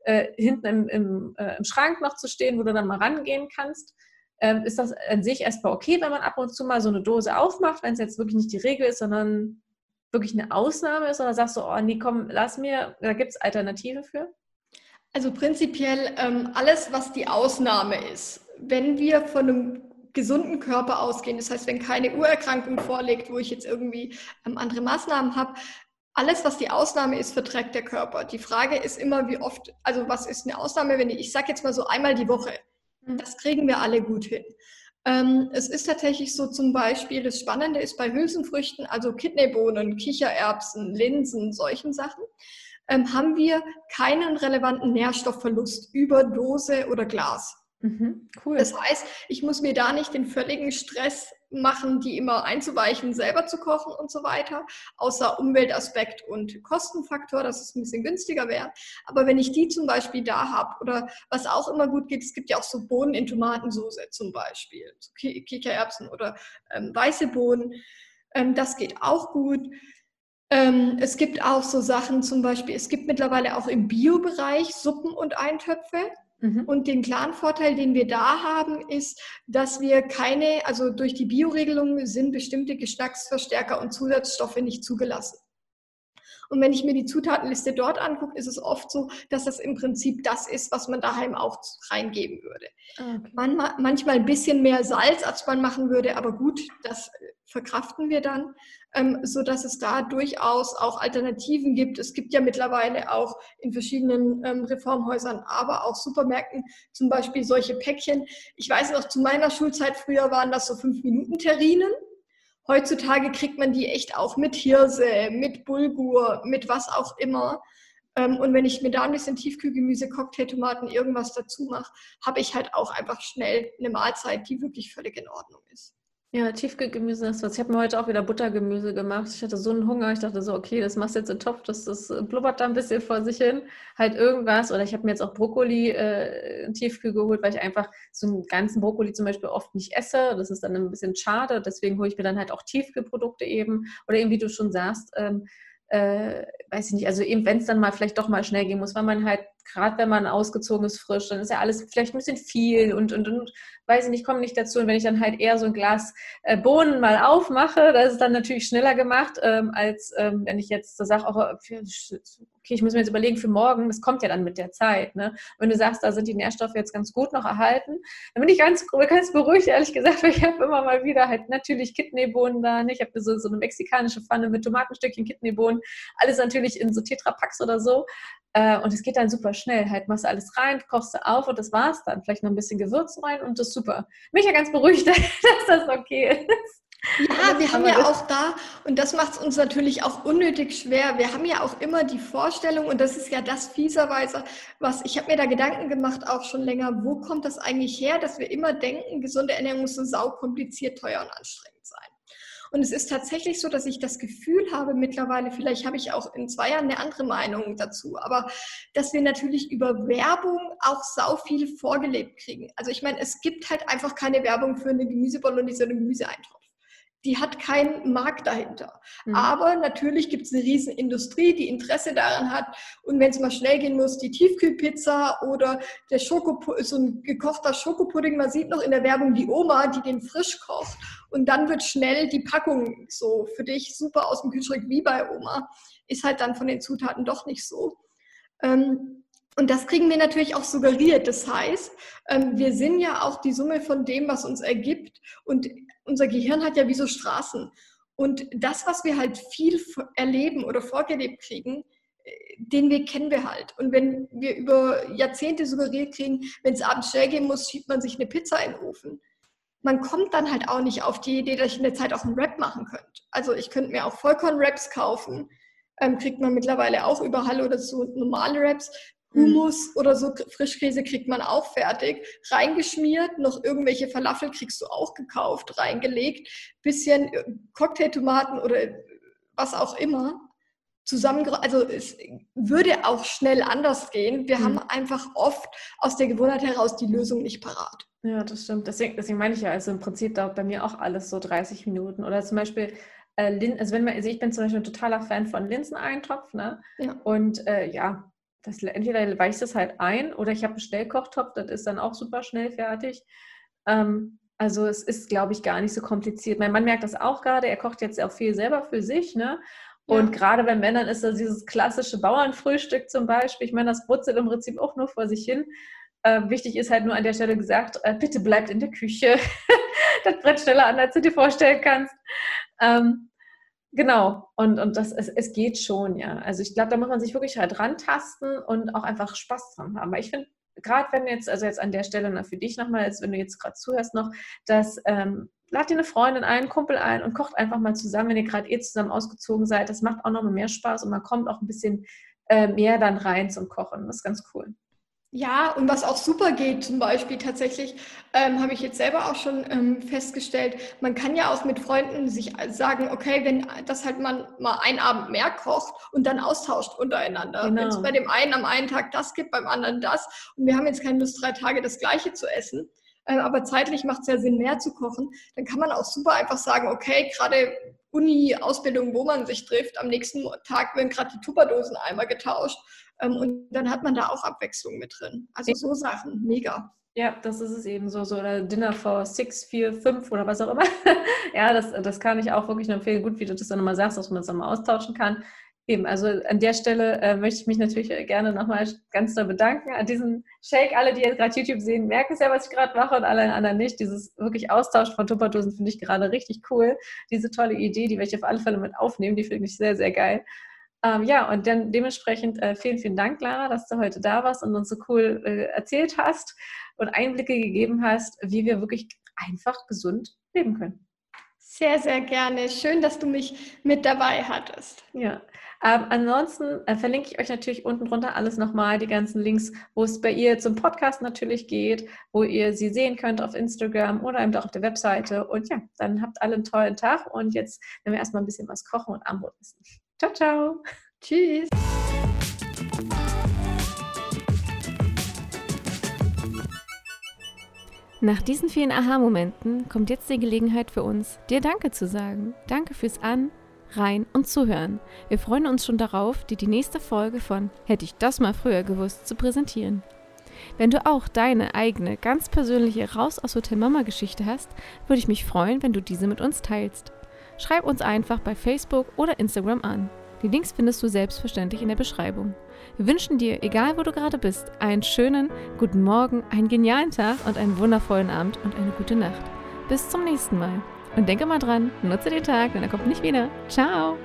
äh, hinten im, im, äh, im, Schrank noch zu stehen, wo du dann mal rangehen kannst. Ähm, ist das an sich erstmal okay, wenn man ab und zu mal so eine Dose aufmacht, wenn es jetzt wirklich nicht die Regel ist, sondern wirklich eine Ausnahme ist? Oder sagst du, oh nee, komm, lass mir, da gibt es Alternative für? Also prinzipiell ähm, alles, was die Ausnahme ist. Wenn wir von einem gesunden Körper ausgehen, das heißt, wenn keine Urerkrankung vorliegt, wo ich jetzt irgendwie ähm, andere Maßnahmen habe, alles, was die Ausnahme ist, verträgt der Körper. Die Frage ist immer, wie oft, also was ist eine Ausnahme, wenn ich, ich sage jetzt mal so einmal die Woche. Mhm. Das kriegen wir alle gut hin. Ähm, es ist tatsächlich so zum Beispiel, das Spannende ist bei Hülsenfrüchten, also Kidneybohnen, Kichererbsen, Linsen, solchen Sachen ähm, haben wir keinen relevanten Nährstoffverlust über Dose oder Glas. Mhm, cool. Das heißt, ich muss mir da nicht den völligen Stress machen, die immer einzuweichen, selber zu kochen und so weiter, außer Umweltaspekt und Kostenfaktor, dass es ein bisschen günstiger wäre. Aber wenn ich die zum Beispiel da habe oder was auch immer gut geht, es gibt ja auch so Bohnen in Tomatensauce zum Beispiel, so Kichererbsen oder ähm, weiße Bohnen, ähm, das geht auch gut. Ähm, es gibt auch so Sachen, zum Beispiel, es gibt mittlerweile auch im Bio-Bereich Suppen und Eintöpfe. Mhm. Und den klaren Vorteil, den wir da haben, ist, dass wir keine, also durch die Bioregelung sind bestimmte Geschmacksverstärker und Zusatzstoffe nicht zugelassen. Und wenn ich mir die Zutatenliste dort angucke, ist es oft so, dass das im Prinzip das ist, was man daheim auch reingeben würde. Ah, okay. Man, manchmal ein bisschen mehr Salz, als man machen würde, aber gut, das verkraften wir dann, ähm, so dass es da durchaus auch Alternativen gibt. Es gibt ja mittlerweile auch in verschiedenen ähm, Reformhäusern, aber auch Supermärkten zum Beispiel solche Päckchen. Ich weiß noch, zu meiner Schulzeit früher waren das so fünf Minuten Terrinen. Heutzutage kriegt man die echt auch mit Hirse, mit Bulgur, mit was auch immer. Ähm, und wenn ich mir da ein bisschen Tiefkühlgemüse, Cocktailtomaten, irgendwas dazu mache, habe ich halt auch einfach schnell eine Mahlzeit, die wirklich völlig in Ordnung ist. Ja, Tiefkühlgemüse ist was. Ich habe mir heute auch wieder Buttergemüse gemacht. Ich hatte so einen Hunger. Ich dachte so, okay, das machst du jetzt in den Topf, das, das blubbert da ein bisschen vor sich hin. Halt irgendwas. Oder ich habe mir jetzt auch Brokkoli äh, Tiefkühl geholt, weil ich einfach so einen ganzen Brokkoli zum Beispiel oft nicht esse. Das ist dann ein bisschen schade. Deswegen hole ich mir dann halt auch Tiefkühlprodukte eben. Oder eben, wie du schon sagst, ähm, äh, weiß ich nicht, also eben wenn es dann mal vielleicht doch mal schnell gehen muss, weil man halt, gerade wenn man ausgezogen ist frisch, dann ist ja alles vielleicht ein bisschen viel und, und, und weiß ich nicht, komme nicht dazu. Und wenn ich dann halt eher so ein Glas äh, Bohnen mal aufmache, das ist dann natürlich schneller gemacht, ähm, als ähm, wenn ich jetzt so sage, oh, okay, ich muss mir jetzt überlegen für morgen, das kommt ja dann mit der Zeit. Ne? Wenn du sagst, da sind die Nährstoffe jetzt ganz gut noch erhalten, dann bin ich ganz, ganz beruhigt, ehrlich gesagt, weil ich habe immer mal wieder halt natürlich Kidneybohnen da. Ne? Ich habe so, so eine mexikanische Pfanne mit Tomatenstückchen, Kidneybohnen, alles natürlich in so Tetrapacks oder so. Äh, und es geht dann super schnell. Halt machst du alles rein, kochst du auf und das war's dann. Vielleicht noch ein bisschen Gewürz rein und das ist super. Mich ja ganz beruhigt, dass das okay ist. Ja, wir haben ja auch da, und das macht es uns natürlich auch unnötig schwer. Wir haben ja auch immer die Vorstellung, und das ist ja das fieserweise, was ich habe mir da Gedanken gemacht, auch schon länger, wo kommt das eigentlich her, dass wir immer denken, gesunde Ernährung muss so saukompliziert, teuer und anstrengend sein. Und es ist tatsächlich so, dass ich das Gefühl habe mittlerweile, vielleicht habe ich auch in zwei Jahren eine andere Meinung dazu, aber dass wir natürlich über Werbung auch sau viel vorgelebt kriegen. Also ich meine, es gibt halt einfach keine Werbung für eine Gemüsebolognese oder einen Gemüseeintopf die hat keinen Markt dahinter. Mhm. Aber natürlich gibt es eine riesen Industrie, die Interesse daran hat. Und wenn es mal schnell gehen muss, die Tiefkühlpizza oder der Schoko, so ein gekochter Schokopudding. Man sieht noch in der Werbung die Oma, die den frisch kocht. Und dann wird schnell die Packung so für dich super aus dem Kühlschrank wie bei Oma. Ist halt dann von den Zutaten doch nicht so. Ähm, und das kriegen wir natürlich auch suggeriert. Das heißt, ähm, wir sind ja auch die Summe von dem, was uns ergibt. Und unser Gehirn hat ja wie so Straßen. Und das, was wir halt viel erleben oder vorgelebt kriegen, äh, den Weg kennen wir halt. Und wenn wir über Jahrzehnte suggeriert kriegen, wenn es abends schnell gehen muss, schiebt man sich eine Pizza in den Ofen. Man kommt dann halt auch nicht auf die Idee, dass ich in der Zeit auch einen Rap machen könnte. Also ich könnte mir auch Vollkorn-Raps kaufen. Ähm, kriegt man mittlerweile auch überall oder so normale Raps. Hummus oder so Frischkäse kriegt man auch fertig. Reingeschmiert, noch irgendwelche Falafel kriegst du auch gekauft, reingelegt, bisschen äh, Cocktailtomaten oder was auch immer. Zusammen, also es würde auch schnell anders gehen. Wir mhm. haben einfach oft aus der Gewohnheit heraus die Lösung nicht parat. Ja, das stimmt. Deswegen, deswegen meine ich ja, also im Prinzip dauert bei mir auch alles so 30 Minuten. Oder zum Beispiel, äh, also wenn man, also ich bin zum Beispiel ein totaler Fan von Linseneintopf, ne? Ja. Und äh, ja, das, entweder weicht es halt ein oder ich habe einen Schnellkochtopf, das ist dann auch super schnell fertig. Ähm, also es ist, glaube ich, gar nicht so kompliziert. Mein Mann merkt das auch gerade, er kocht jetzt auch viel selber für sich, ne? Und ja. gerade bei Männern ist das dieses klassische Bauernfrühstück zum Beispiel. Ich meine, das brutzelt im Prinzip auch nur vor sich hin. Äh, wichtig ist halt nur an der Stelle gesagt, äh, bitte bleibt in der Küche. das brennt schneller an, als du dir vorstellen kannst. Ähm, Genau, und, und das, es, es geht schon, ja. Also ich glaube, da muss man sich wirklich halt rantasten und auch einfach Spaß dran haben. Weil ich finde, gerade wenn jetzt, also jetzt an der Stelle na, für dich nochmal, als wenn du jetzt gerade zuhörst noch, dass ähm, lad dir eine Freundin ein, Kumpel ein und kocht einfach mal zusammen, wenn ihr gerade eh zusammen ausgezogen seid. Das macht auch nochmal mehr Spaß und man kommt auch ein bisschen äh, mehr dann rein zum Kochen. Das ist ganz cool. Ja, und was auch super geht, zum Beispiel tatsächlich, ähm, habe ich jetzt selber auch schon ähm, festgestellt, man kann ja auch mit Freunden sich sagen, okay, wenn das halt man mal einen Abend mehr kocht und dann austauscht untereinander. Genau. Wenn es bei dem einen am einen Tag das gibt, beim anderen das und wir haben jetzt keine Lust, drei Tage das Gleiche zu essen, äh, aber zeitlich macht es ja Sinn, mehr zu kochen, dann kann man auch super einfach sagen, okay, gerade Uni-Ausbildung, wo man sich trifft, am nächsten Tag werden gerade die Tupperdosen einmal getauscht und dann hat man da auch Abwechslung mit drin. Also so Sachen, mega. Ja, das ist es eben so, so oder Dinner for Six, Vier, Fünf oder was auch immer. ja, das, das kann ich auch wirklich nur empfehlen. Gut, wie du das dann nochmal sagst, dass man das nochmal austauschen kann. Eben, also an der Stelle äh, möchte ich mich natürlich gerne nochmal ganz doll bedanken an diesen Shake. Alle, die jetzt gerade YouTube sehen, merken es ja, was ich gerade mache und alle anderen nicht. Dieses wirklich Austausch von Tupperdosen finde ich gerade richtig cool. Diese tolle Idee, die werde ich auf alle Fälle mit aufnehmen, die finde ich sehr, sehr geil. Ähm, ja, und dann dementsprechend äh, vielen, vielen Dank, Lara, dass du heute da warst und uns so cool äh, erzählt hast und Einblicke gegeben hast, wie wir wirklich einfach gesund leben können. Sehr, sehr gerne. Schön, dass du mich mit dabei hattest. Ja. Ähm, ansonsten äh, verlinke ich euch natürlich unten drunter alles nochmal, die ganzen Links, wo es bei ihr zum Podcast natürlich geht, wo ihr sie sehen könnt auf Instagram oder eben auch auf der Webseite. Und ja, dann habt alle einen tollen Tag und jetzt werden wir erstmal ein bisschen was kochen und Armbrot essen. Ciao, ciao. Tschüss. Nach diesen vielen Aha-Momenten kommt jetzt die Gelegenheit für uns, dir Danke zu sagen. Danke fürs An, Rein und Zuhören. Wir freuen uns schon darauf, dir die nächste Folge von Hätte ich das mal früher gewusst zu präsentieren. Wenn du auch deine eigene, ganz persönliche Raus aus Hotel Mama Geschichte hast, würde ich mich freuen, wenn du diese mit uns teilst. Schreib uns einfach bei Facebook oder Instagram an. Die Links findest du selbstverständlich in der Beschreibung. Wir wünschen dir, egal wo du gerade bist, einen schönen guten Morgen, einen genialen Tag und einen wundervollen Abend und eine gute Nacht. Bis zum nächsten Mal. Und denke mal dran, nutze den Tag, denn er kommt nicht wieder. Ciao!